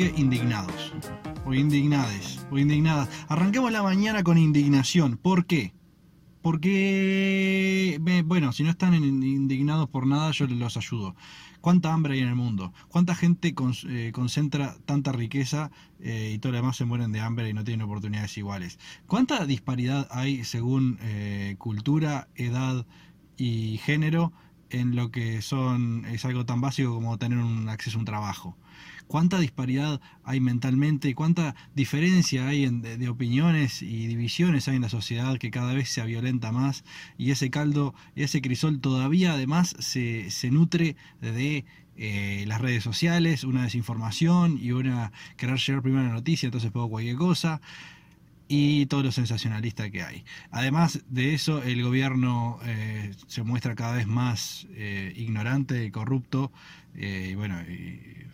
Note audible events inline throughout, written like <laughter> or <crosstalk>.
indignados. O indignades, o indignadas. Arranquemos la mañana con indignación. ¿Por qué? Porque, bueno, si no están indignados por nada, yo los ayudo. ¿Cuánta hambre hay en el mundo? ¿Cuánta gente eh, concentra tanta riqueza eh, y todo lo demás se mueren de hambre y no tienen oportunidades iguales? ¿Cuánta disparidad hay según eh, cultura, edad y género en lo que son es algo tan básico como tener un acceso a un trabajo? Cuánta disparidad hay mentalmente cuánta diferencia hay de, opiniones y divisiones hay en la sociedad que cada vez se violenta más y ese caldo ese crisol todavía además se, nutre de eh, las redes sociales, una desinformación y una querer llegar primero a la noticia, entonces puedo cualquier cosa y todo lo sensacionalista que hay. Además de eso, el gobierno eh, se muestra cada vez más eh, ignorante y corrupto, y bueno,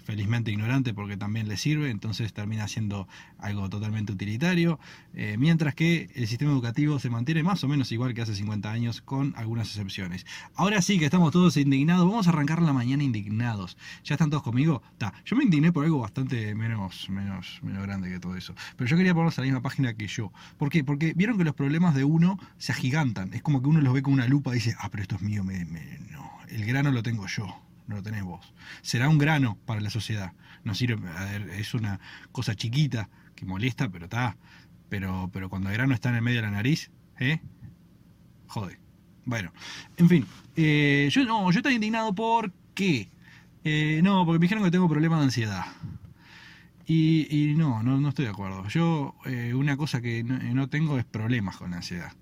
felizmente ignorante porque también le sirve, entonces termina siendo algo totalmente utilitario, eh, mientras que el sistema educativo se mantiene más o menos igual que hace 50 años, con algunas excepciones. Ahora sí que estamos todos indignados, vamos a arrancar la mañana indignados. ¿Ya están todos conmigo? Ta. Yo me indigné por algo bastante menos, menos, menos grande que todo eso, pero yo quería ponerlos a la misma página que yo. ¿Por qué? Porque vieron que los problemas de uno se agigantan, es como que uno los ve con una lupa y dice, ah, pero esto es mío, me, no, el grano lo tengo yo no lo tenés vos. Será un grano para la sociedad. No sirve, a ver, es una cosa chiquita que molesta, pero está. Pero, pero cuando el grano está en el medio de la nariz, ¿eh? Jode. Bueno, en fin. Eh, yo no, yo estoy indignado por qué. Eh, no, porque me dijeron que tengo problemas de ansiedad. Y, y no, no, no, estoy de acuerdo. Yo, eh, una cosa que no, no, tengo es problemas con la ansiedad.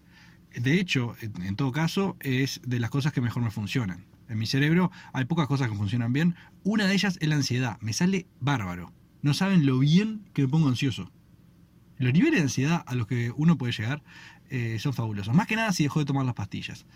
De hecho, en todo caso, es de las cosas que mejor me funcionan. En mi cerebro hay pocas cosas que funcionan bien. Una de ellas es la ansiedad. Me sale bárbaro. No saben lo bien que me pongo ansioso. Los niveles de ansiedad a los que uno puede llegar eh, son fabulosos. Más que nada si dejó de tomar las pastillas.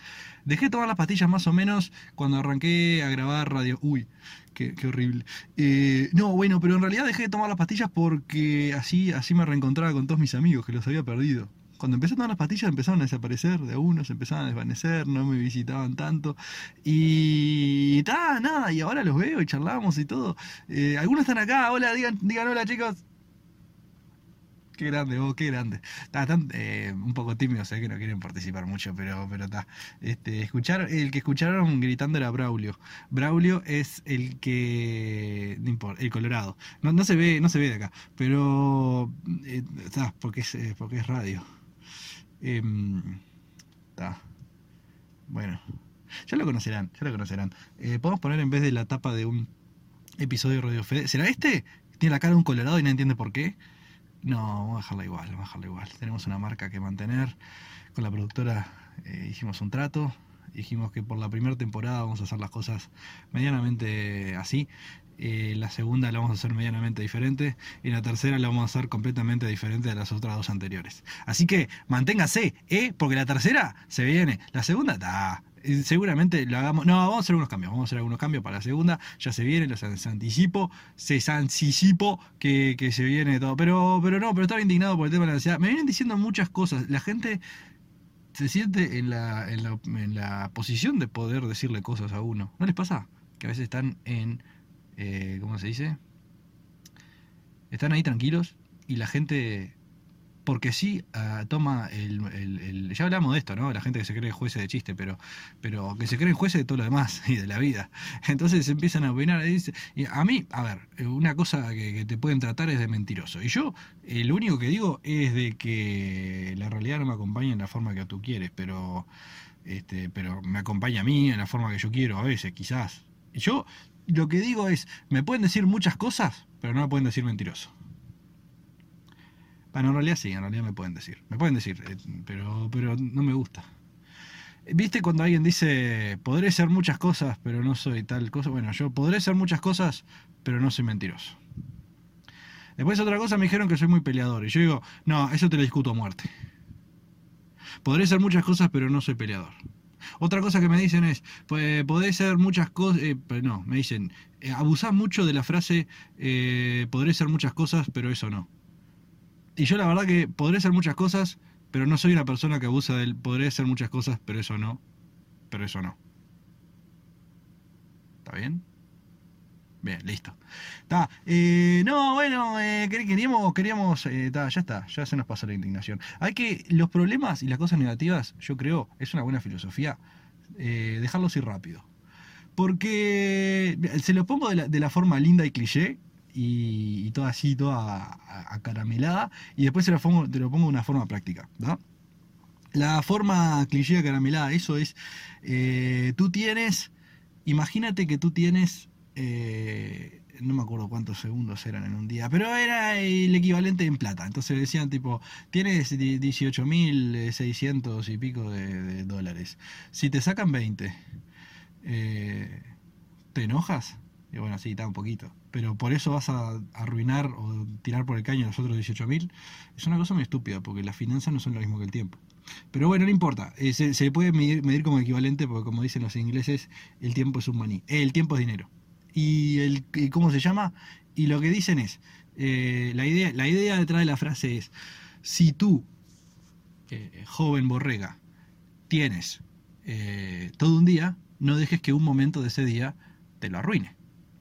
Dejé de tomar las pastillas más o menos cuando arranqué a grabar radio. Uy, qué, horrible. Eh, no, bueno, pero en realidad dejé de tomar las pastillas porque así, así me reencontraba con todos mis amigos que los había perdido cuando empecé a tomar las pastillas empezaron a desaparecer de uno, se empezaban a desvanecer, no me visitaban tanto. Y ta, nada, y ahora los veo y charlamos y todo. Eh, algunos están acá, hola, digan, digan hola chicos. Qué grande, vos, qué grande. Están eh, un poco tímidos, sé que no quieren participar mucho, pero pero está. Este, escuchar, el que escucharon gritando era Braulio. Braulio es el que. No importa, el Colorado. No, no se ve, no se ve de acá, pero. eh, porque es, porque es radio. Eh, bueno, ya lo conocerán, ya lo conocerán. Eh, podemos poner en vez de la tapa de un episodio de. ¿Será este? Tiene la cara de un colorado y no entiende por qué. No, vamos a dejarla igual, vamos a dejarla igual. Tenemos una marca que mantener. Con la productora eh, hicimos un trato. Dijimos que por la primera temporada vamos a hacer las cosas medianamente así. Eh, la segunda la vamos a hacer medianamente diferente y la tercera la vamos a hacer completamente diferente de las otras dos anteriores. Así que manténgase, ¿eh? porque la tercera se viene, la segunda está. Seguramente la hagamos. No, vamos a hacer algunos cambios. Vamos a hacer algunos cambios para la segunda. Ya se viene, los anticipo. Se anticipo que, que se viene todo. Pero, pero no, pero estaba indignado por el tema de la ansiedad. Me vienen diciendo muchas cosas. La gente se siente en la, en la, en la posición de poder decirle cosas a uno. ¿No les pasa? Que a veces están en eh, ¿cómo se dice? Están ahí tranquilos y la gente, porque sí, ah, toma el, Ya hablamos de esto, ¿no? La gente que se cree jueces de chiste, pero, pero que se creen jueces de todo lo demás <laughs> y de la vida. Entonces empiezan a opinar. Y, y a mí, a ver, una cosa que, te pueden tratar es de mentiroso. Y yo, lo único que digo es de que la realidad no me acompaña en la forma que tú quieres, pero, este, pero me acompaña a mí en la forma que yo quiero a veces, quizás. Yo lo que digo es, me pueden decir muchas cosas, pero no me pueden decir mentiroso. Bueno, en realidad sí, en realidad me pueden decir. Me pueden decir, eh, pero, pero no me gusta. ¿Viste cuando alguien dice, podré ser muchas cosas, pero no soy tal cosa? Bueno, yo podré ser muchas cosas, pero no soy mentiroso. Después otra cosa me dijeron que soy muy peleador. Y yo digo, no, eso te lo discuto a muerte. Podré ser muchas cosas, pero no soy peleador. Otra cosa que me dicen es, pues podés ser muchas cosas, eh, pero no, me dicen, eh, mucho de la frase, eh, podré ser muchas cosas, pero eso no. Y yo la verdad que podré ser muchas cosas, pero no soy una persona que abusa del podré ser muchas cosas, pero eso no. Pero eso no. ¿Está bien? Bien, listo. Está. Eh, no, bueno, eh, queríamos, queríamos, eh, ya está, ya se nos pasó la indignación. Hay que, los problemas y las cosas negativas, yo creo, es una buena filosofía, dejarlos ir rápido. Porque se lo pongo de la, forma linda y cliché, y, toda así, toda acaramelada, y después se lo te lo pongo de una forma práctica. La forma cliché acaramelada, eso es, tú tienes, imagínate que tú tienes eh, no me acuerdo cuántos segundos eran en un día, pero era el equivalente en plata. Entonces decían tipo, tienes 18.600 y pico de, dólares. Si te sacan 20, eh, ¿te enojas? Y bueno, sí, está un poquito. Pero por eso vas a arruinar o tirar por el caño los otros 18.000. Es una cosa muy estúpida, porque las finanzas no son lo mismo que el tiempo. Pero bueno, no importa. Eh, se, puede medir, medir, como equivalente, porque como dicen los ingleses, el tiempo es un maní. el tiempo es dinero y, el, cómo se llama. Y lo que dicen es, eh, la, idea, la idea detrás de la frase es, si tú, eh, joven borrega, tienes eh, todo un día, no dejes que un momento de ese día te lo arruine.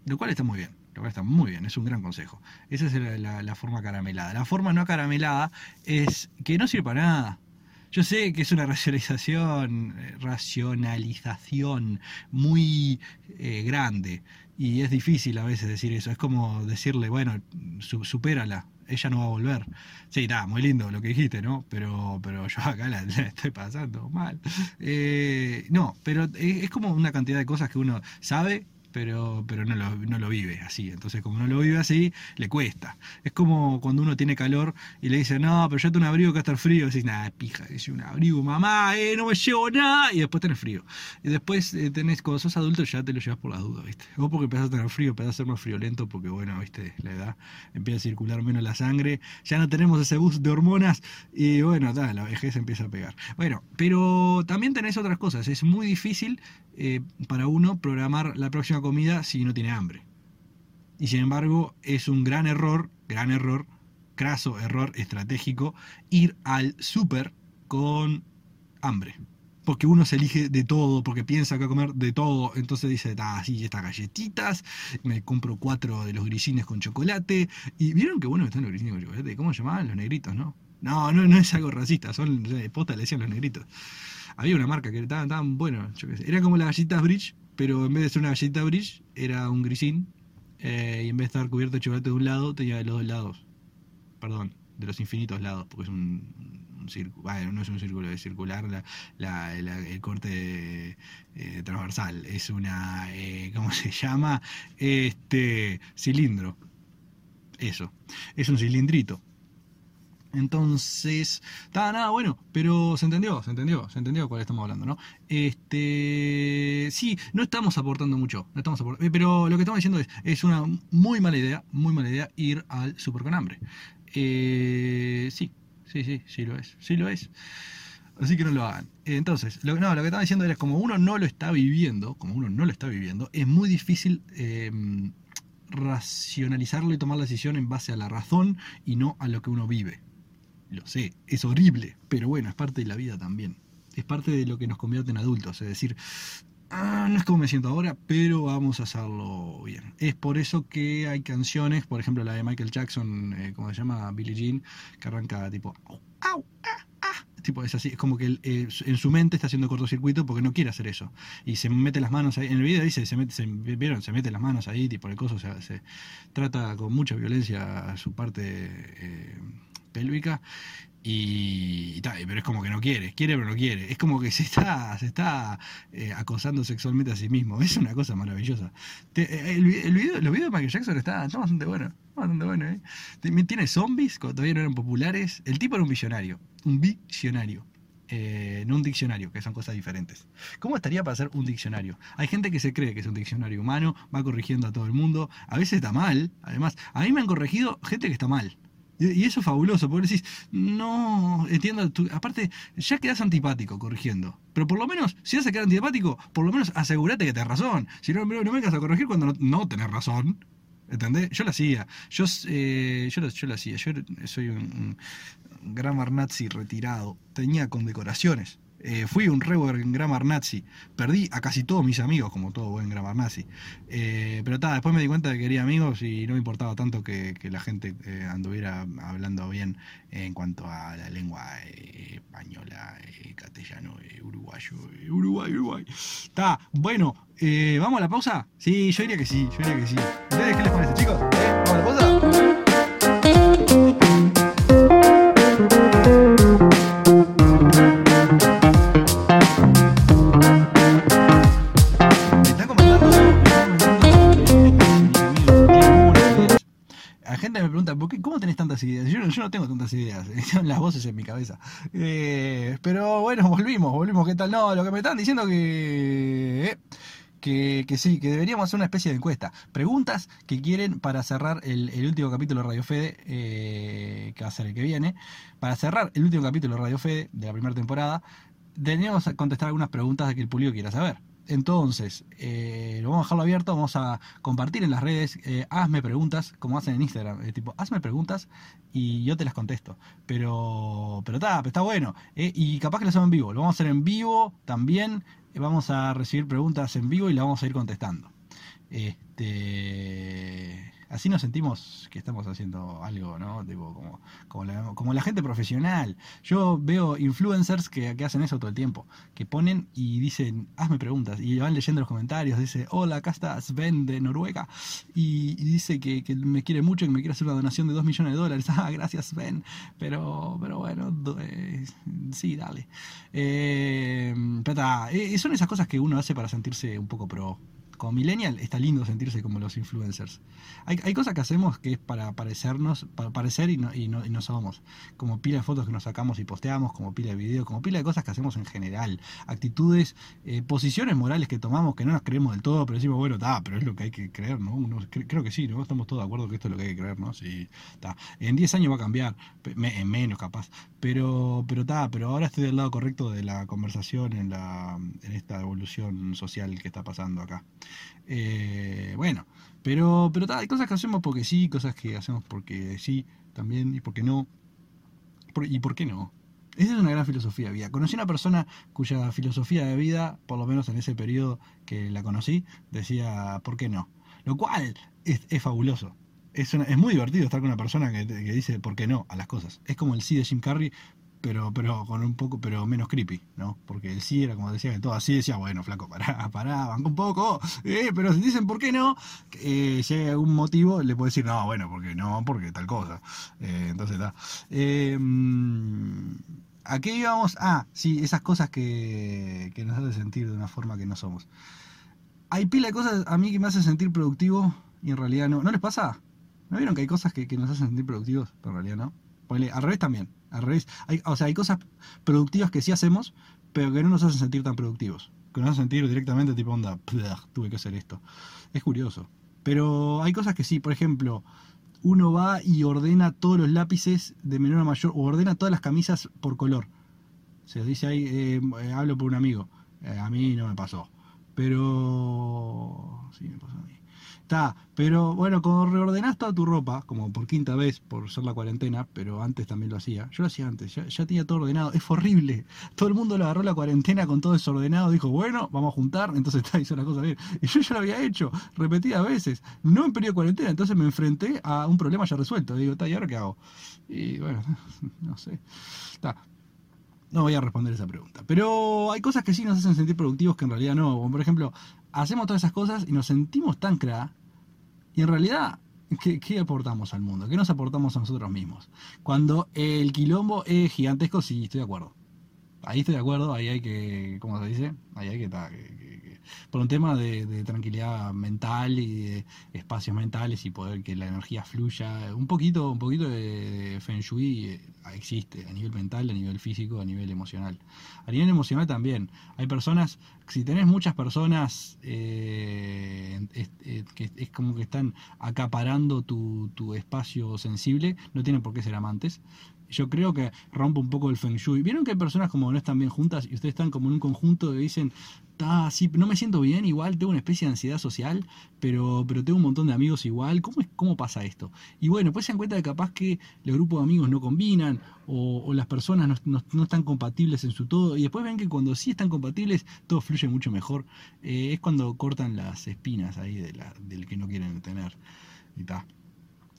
Lo cual está muy bien. Lo cual está muy bien, es un gran consejo. Esa es la, forma caramelada. La forma no caramelada es que no sirve para nada. Yo sé que es una racionalización, racionalización muy grande, y es difícil a veces decir eso. Es como decirle, bueno, supérala, ella no va a volver. Sí, está, muy lindo lo que dijiste, ¿no? Pero, pero yo acá la, estoy pasando mal. Eh, no, pero es como una cantidad de cosas que uno sabe pero, pero no, lo, no lo vive así. Entonces, como no lo vive así, le cuesta. Es como cuando uno tiene calor y le dice, no, pero yo tengo un abrigo que está frío. Y decís, nada, pija, es un abrigo, mamá, eh, no me llevo nada. Y después tenés frío. Y después eh, tenés, cuando sos adulto, ya te lo llevas por las dudas, ¿viste? O porque empezás a tener frío, empezás a ser más friolento, porque, bueno, ¿viste? La edad empieza a circular menos la sangre. Ya no tenemos ese bus de hormonas. Y bueno, la vejez empieza a pegar. Bueno, pero también tenés otras cosas. Es muy difícil eh, para uno programar la próxima comida si no tiene hambre. Y sin embargo, es un gran error, gran error, craso error estratégico, ir al súper con hambre. Porque uno se elige de todo, porque piensa que va a comer de todo. Entonces dice, ah, sí, estas galletitas, me compro cuatro de los grisines con chocolate. Y vieron que bueno están los grisines con chocolate. ¿Cómo se llamaban? Los negritos, ¿no? No, no, no es algo racista, son posta le decían los negritos. Había una marca que estaba tan bueno, yo qué sé. Era como las galletas Bridge, pero en vez de ser una galleta Bridge, era un grisín. Eh, y en vez de estar cubierto de chocolate de un lado, tenía de los dos lados. Perdón, de los infinitos lados, porque es un, círculo. Bueno, no es un círculo, es circular la, el corte eh, transversal. Es una. Eh, ¿Cómo se llama? Este. Cilindro. Eso. Es un cilindrito. Entonces, nada, nada, bueno, pero se entendió, se entendió, se entendió de cuál estamos hablando, ¿no? Este, sí, no estamos aportando mucho, no estamos eh, pero lo que estamos diciendo es, es una muy mala idea, muy mala idea ir al super con hambre. Eh, sí, sí, sí, sí lo es, sí lo es. Así que no lo hagan. Entonces, lo, no, lo que estaba diciendo es, como uno no lo está viviendo, como uno no lo está viviendo, es muy difícil eh, racionalizarlo y tomar la decisión en base a la razón y no a lo que uno vive. Lo sé, es horrible, pero bueno, es parte de la vida también. Es parte de lo que nos convierte en adultos. Es decir, ah, no es como me siento ahora, pero vamos a hacerlo bien. Es por eso que hay canciones, por ejemplo la de Michael Jackson, eh, como se llama Billie Jean, que arranca tipo, au, ah, ah. Tipo, es así, es como que eh, en su mente está haciendo cortocircuito porque no quiere hacer eso. Y se mete las manos ahí. En el video dice, se mete, se, ¿vieron? Mete las manos ahí, tipo el coso, se, se trata con mucha violencia a su parte. Eh, pélvica y, pero es como que no quiere, quiere pero no quiere. Es como que se está, se está eh, acosando sexualmente a sí mismo. Es una cosa maravillosa. Eh, el, video, los videos de Michael Jackson está, bastante bueno. Bastante bueno ¿eh? Tiene zombies, cuando todavía no eran populares. El tipo era un visionario. Un visionario. no un diccionario, que son cosas diferentes. ¿Cómo estaría para hacer un diccionario? Hay gente que se cree que es un diccionario humano, va corrigiendo a todo el mundo, a veces está mal, además, a mí me han corregido gente que está mal. Y, eso es fabuloso, porque decís, no, entiendo, aparte, ya quedas antipático corrigiendo. Pero por lo menos, si vas a quedar antipático, por lo menos asegúrate que tenés razón. Si no, no, me vengas a corregir cuando no, tenés razón. ¿Entendés? Yo lo hacía. Yo, eh, yo, yo lo hacía. Yo soy un, un grammar nazi retirado. Tenía condecoraciones Eh, fui un re buen grammar nazi. Perdí a casi todos mis amigos, como todo buen grammar nazi. Eh, pero ta, después me di cuenta de que quería amigos y no me importaba tanto que, la gente eh, anduviera hablando bien en cuanto a la lengua española, castellano, uruguayo, Uruguay, Uruguay. Está, bueno, ¿vamos a la pausa? Sí, yo diría que sí, yo diría que sí. ¿Ustedes qué les parece, chicos? ¿Vamos a la pausa? Me pregunta, ¿por qué, ¿cómo tenés tantas ideas? Yo, no- tengo tantas ideas, <laughs> son las voces en mi cabeza. Eh, pero bueno, volvimos, volvimos, ¿qué tal? No, lo que me están diciendo que, eh, que, que sí, que deberíamos hacer una especie de encuesta. Preguntas que quieren para cerrar el, último capítulo de Radio Fede, eh, que va a ser el que viene. Para cerrar el último capítulo de Radio Fede de la primera temporada, deberíamos contestar algunas preguntas de que el público quiera saber. Entonces, eh, lo vamos a dejarlo abierto, vamos a compartir en las redes, eh, hazme preguntas, como hacen en Instagram, eh, tipo, hazme preguntas y yo te las contesto. Pero, pero está, está bueno. eh, y capaz que lo hacemos en vivo, lo vamos a hacer en vivo también, vamos a recibir preguntas en vivo y las vamos a ir contestando. Este, así nos sentimos que estamos haciendo algo, ¿no? Tipo, como, como, la, gente profesional. Yo veo influencers que, que hacen eso todo el tiempo, que ponen y dicen, hazme preguntas, y van leyendo los comentarios, dice, hola, acá está Sven de Noruega, y, dice que, que me quiere mucho, que me quiere hacer una donación de 2 millones de dólares. <laughs> Ah, gracias Sven, pero, pero bueno, eh, sí, dale. Eh, pero ta, eh, son esas cosas que uno hace para sentirse un poco pro. Como millennial está lindo sentirse como los influencers. Hay, cosas que hacemos que es para parecernos, para parecer y no, y, no, y no somos. Como pila de fotos que nos sacamos y posteamos, como pila de videos, como pila de cosas que hacemos en general. Actitudes, eh, posiciones morales que tomamos que no nos creemos del todo, pero decimos, bueno, está, pero es lo que hay que creer, ¿no? Creo que sí, ¿no? Estamos todos de acuerdo que esto es lo que hay que creer, ¿no? Sí, está. En 10 años va a cambiar, en menos capaz. Pero, pero está, pero ahora estoy del lado correcto de la conversación en, la, en esta evolución social que está pasando acá. Eh, bueno, pero, pero hay cosas que hacemos porque sí, cosas que hacemos porque sí, también, y porque no. ¿Y por qué no? Esa es una gran filosofía de vida. Conocí una persona cuya filosofía de vida, por lo menos en ese periodo que la conocí, decía, ¿por qué no? Lo cual es, es fabuloso. Es, es muy divertido estar con una persona que, que dice por qué no a las cosas. Es como el sí de Jim Carrey, pero, pero con un poco, pero menos creepy, ¿no? Porque sí era como decía que todo así, decía, bueno, flaco, pará, <laughs> pará, banca un poco, eh, pero si dicen por qué no, eh, si hay algún motivo, le puedo decir, no, bueno, porque no, porque tal cosa. Eh, entonces está. Mm, ¿A qué íbamos? Ah, sí, esas cosas que, que nos hacen sentir de una forma que no somos. Hay pila de cosas a mí que me hacen sentir productivo y en realidad no. ¿No les pasa? ¿No vieron que hay cosas que nos hacen sentir productivos, pero en realidad no? Ponele, al revés también. Al revés. O sea, hay cosas productivas que sí hacemos, pero que no nos hacen sentir tan productivos. Que nos hacen sentir directamente tipo onda, "Plug, tuve que hacer esto. Es curioso. Pero hay cosas que sí, por ejemplo, uno va y ordena todos los lápices de menor a mayor, o ordena todas las camisas por color. Se dice ahí, eh, eh, hablo por un amigo. Eh, a mí no me pasó. Pero. Sí, me pasó a mí. Está, pero bueno, cuando reordenás toda tu ropa, como por quinta vez por ser la cuarentena, pero antes también lo hacía. Yo lo hacía antes, ya, ya tenía todo ordenado. Es horrible. Todo el mundo lo agarró la cuarentena con todo desordenado. Dijo, bueno, vamos a juntar. Entonces está, hizo la cosa bien. Y yo ya lo había hecho repetidas veces. No en periodo de cuarentena. Entonces me enfrenté a un problema ya resuelto. Digo, está, ¿y ahora qué hago? Y bueno, <laughs> no sé. Está. No voy a responder esa pregunta. Pero hay cosas que sí nos hacen sentir productivos que en realidad no. Por ejemplo, hacemos todas esas cosas y nos sentimos tan cra. Y en realidad, ¿qué, aportamos al mundo? ¿Qué nos aportamos a nosotros mismos? Cuando el quilombo es gigantesco, sí, estoy de acuerdo. Ahí estoy de acuerdo, ahí hay que, ¿cómo se dice? Ahí hay que- que- que- por un tema de, tranquilidad mental y de espacios mentales y poder que la energía fluya, un poquito, un poquito de, Feng Shui eh, existe a nivel mental, a nivel físico, a nivel emocional. A nivel emocional también. Hay personas, si tenés muchas personas eh, es, que es como que están acaparando tu, tu espacio sensible, no tienen por qué ser amantes. Yo creo que rompe un poco el feng shui. ¿Vieron que hay personas como no están bien juntas y ustedes están como en un conjunto y dicen, así, no me siento bien igual, tengo una especie de ansiedad social, pero, pero tengo un montón de amigos igual, ¿cómo, es, cómo pasa esto? Y bueno, pues se dan cuenta de capaz que los grupos de amigos no combinan o, las personas no, están compatibles en su todo y después ven que cuando sí están compatibles todo fluye mucho mejor. Eh, es cuando cortan las espinas ahí del que no quieren tener. Y ta.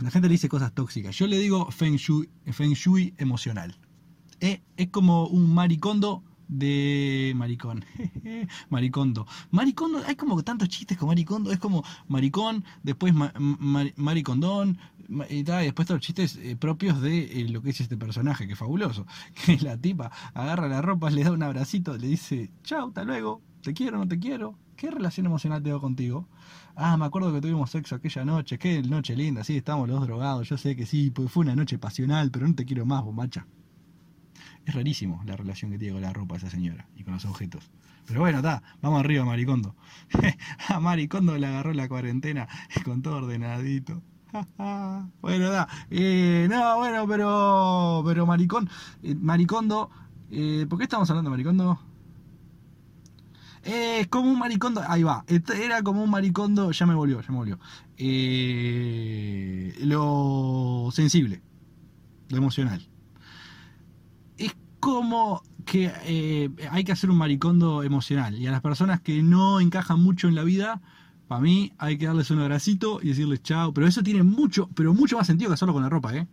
La gente le dice cosas tóxicas. Yo le digo feng shui, emocional. Eh, es como un maricondo de maricón. <laughs> Maricondo. Maricondo, hay como tantos chistes con maricondo. Es como maricón, después maricondón, y, después todos los chistes eh, propios de eh, lo que es este personaje, que es fabuloso. <laughs> Que la tipa agarra la ropa, le da un abracito, le dice, chao, hasta luego, te quiero, no te quiero. ¿Qué relación emocional tengo contigo? Ah, me acuerdo que tuvimos sexo aquella noche, qué noche linda, sí, estábamos los drogados, yo sé que sí, pues fue una noche pasional, pero no te quiero más, bombacha. Es rarísimo la relación que tiene con la ropa esa señora y con los objetos. Pero bueno, está, vamos arriba, Maricondo. <laughs> a Maricondo le agarró la cuarentena <laughs> con todo ordenadito. <laughs> bueno, da. Eh, no, bueno, pero. Pero Maricón. Eh, Maricondo. Eh, ¿Por qué estamos hablando de Maricondo? Es como un maricondo. Ahí va. Era como un maricondo. Ya me volvió, ya me volvió. lo sensible. Lo emocional como que eh, hay que hacer un maricondo emocional. Y a las personas que no encajan mucho en la vida, para mí hay que darles un abracito y decirles chao. Pero eso tiene mucho, pero mucho más sentido que hacerlo con la ropa, ¿eh?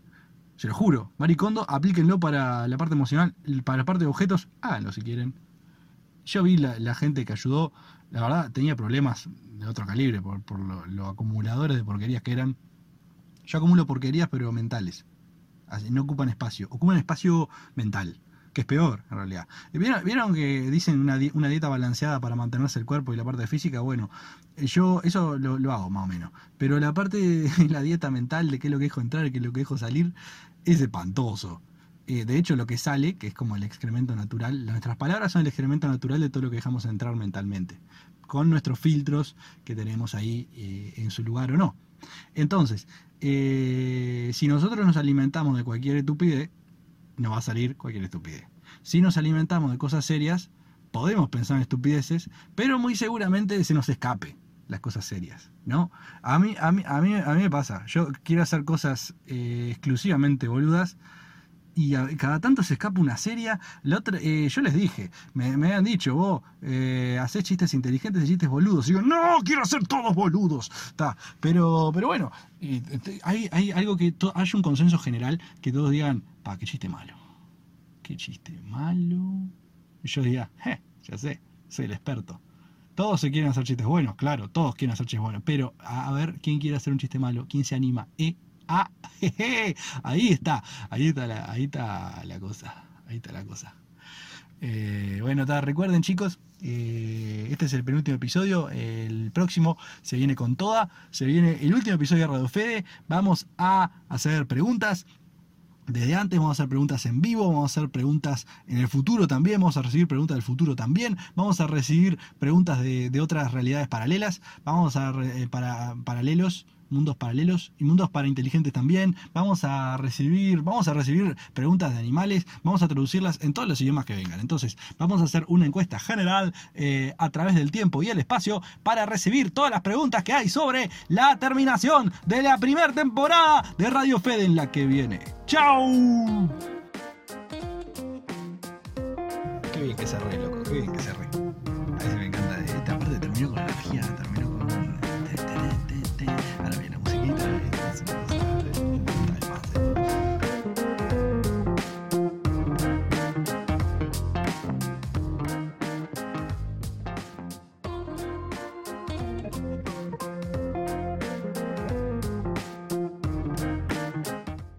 Se lo juro. Maricondo, aplíquenlo para la parte emocional, para la parte de objetos, háganlo si quieren. Yo vi la, gente que ayudó, la verdad tenía problemas de otro calibre por, los lo acumuladores de porquerías que eran. Yo acumulo porquerías pero mentales. No ocupan espacio, ocupan espacio mental que es peor en realidad. ¿Vieron, que dicen una, dieta balanceada para mantenerse el cuerpo y la parte física? Bueno, yo eso lo, hago más o menos. Pero la parte de <laughs> la dieta mental, de qué es lo que dejo entrar y qué es lo que dejo salir, es espantoso. Eh, de hecho, lo que sale, que es como el excremento natural, nuestras palabras son el excremento natural de todo lo que dejamos entrar mentalmente, con nuestros filtros que tenemos ahí eh, en su lugar o no. Entonces, eh, si nosotros nos alimentamos de cualquier estupidez, no va a salir cualquier estupidez. Si nos alimentamos de cosas serias, podemos pensar en estupideces, pero muy seguramente se nos escape las cosas serias, ¿no? A mí, a mí, a mí, a mí me pasa, yo quiero hacer cosas eh, exclusivamente boludas y cada tanto se escapa una seria. La otra, eh, yo les dije, me, me habían dicho, vos eh, hacés chistes inteligentes y chistes boludos. Y digo, no, quiero hacer todos boludos. pero, pero bueno, este, hay, hay, algo que hay un consenso general que todos digan, pa, qué chiste malo. Qué chiste malo. Y yo diga, eh, ya sé, soy el experto. Todos se quieren hacer chistes buenos, claro, todos quieren hacer chistes buenos, pero a, ver quién quiere hacer un chiste malo, quién se anima. Eh, Ah, <laughs> ahí está, ahí está la, ahí está la cosa, ahí está la cosa. Eh, bueno, recuerden chicos, eh, este es el penúltimo episodio, el próximo se viene con toda, se viene el último episodio de Radio Fede, vamos a hacer preguntas, desde antes, vamos a hacer preguntas en vivo, vamos a hacer preguntas en el futuro también, vamos a recibir preguntas del futuro también, vamos a recibir preguntas de, otras realidades paralelas, vamos a eh, para, paralelos mundos paralelos y mundos para inteligentes también. Vamos a recibir, vamos a recibir preguntas de animales, vamos a traducirlas en todos los idiomas que vengan. Entonces, vamos a hacer una encuesta general eh, a través del tiempo y el espacio para recibir todas las preguntas que hay sobre la terminación de la primera temporada de Radio Fede en la que viene. ¡Chao! Qué bien que se re, loco, qué bien que se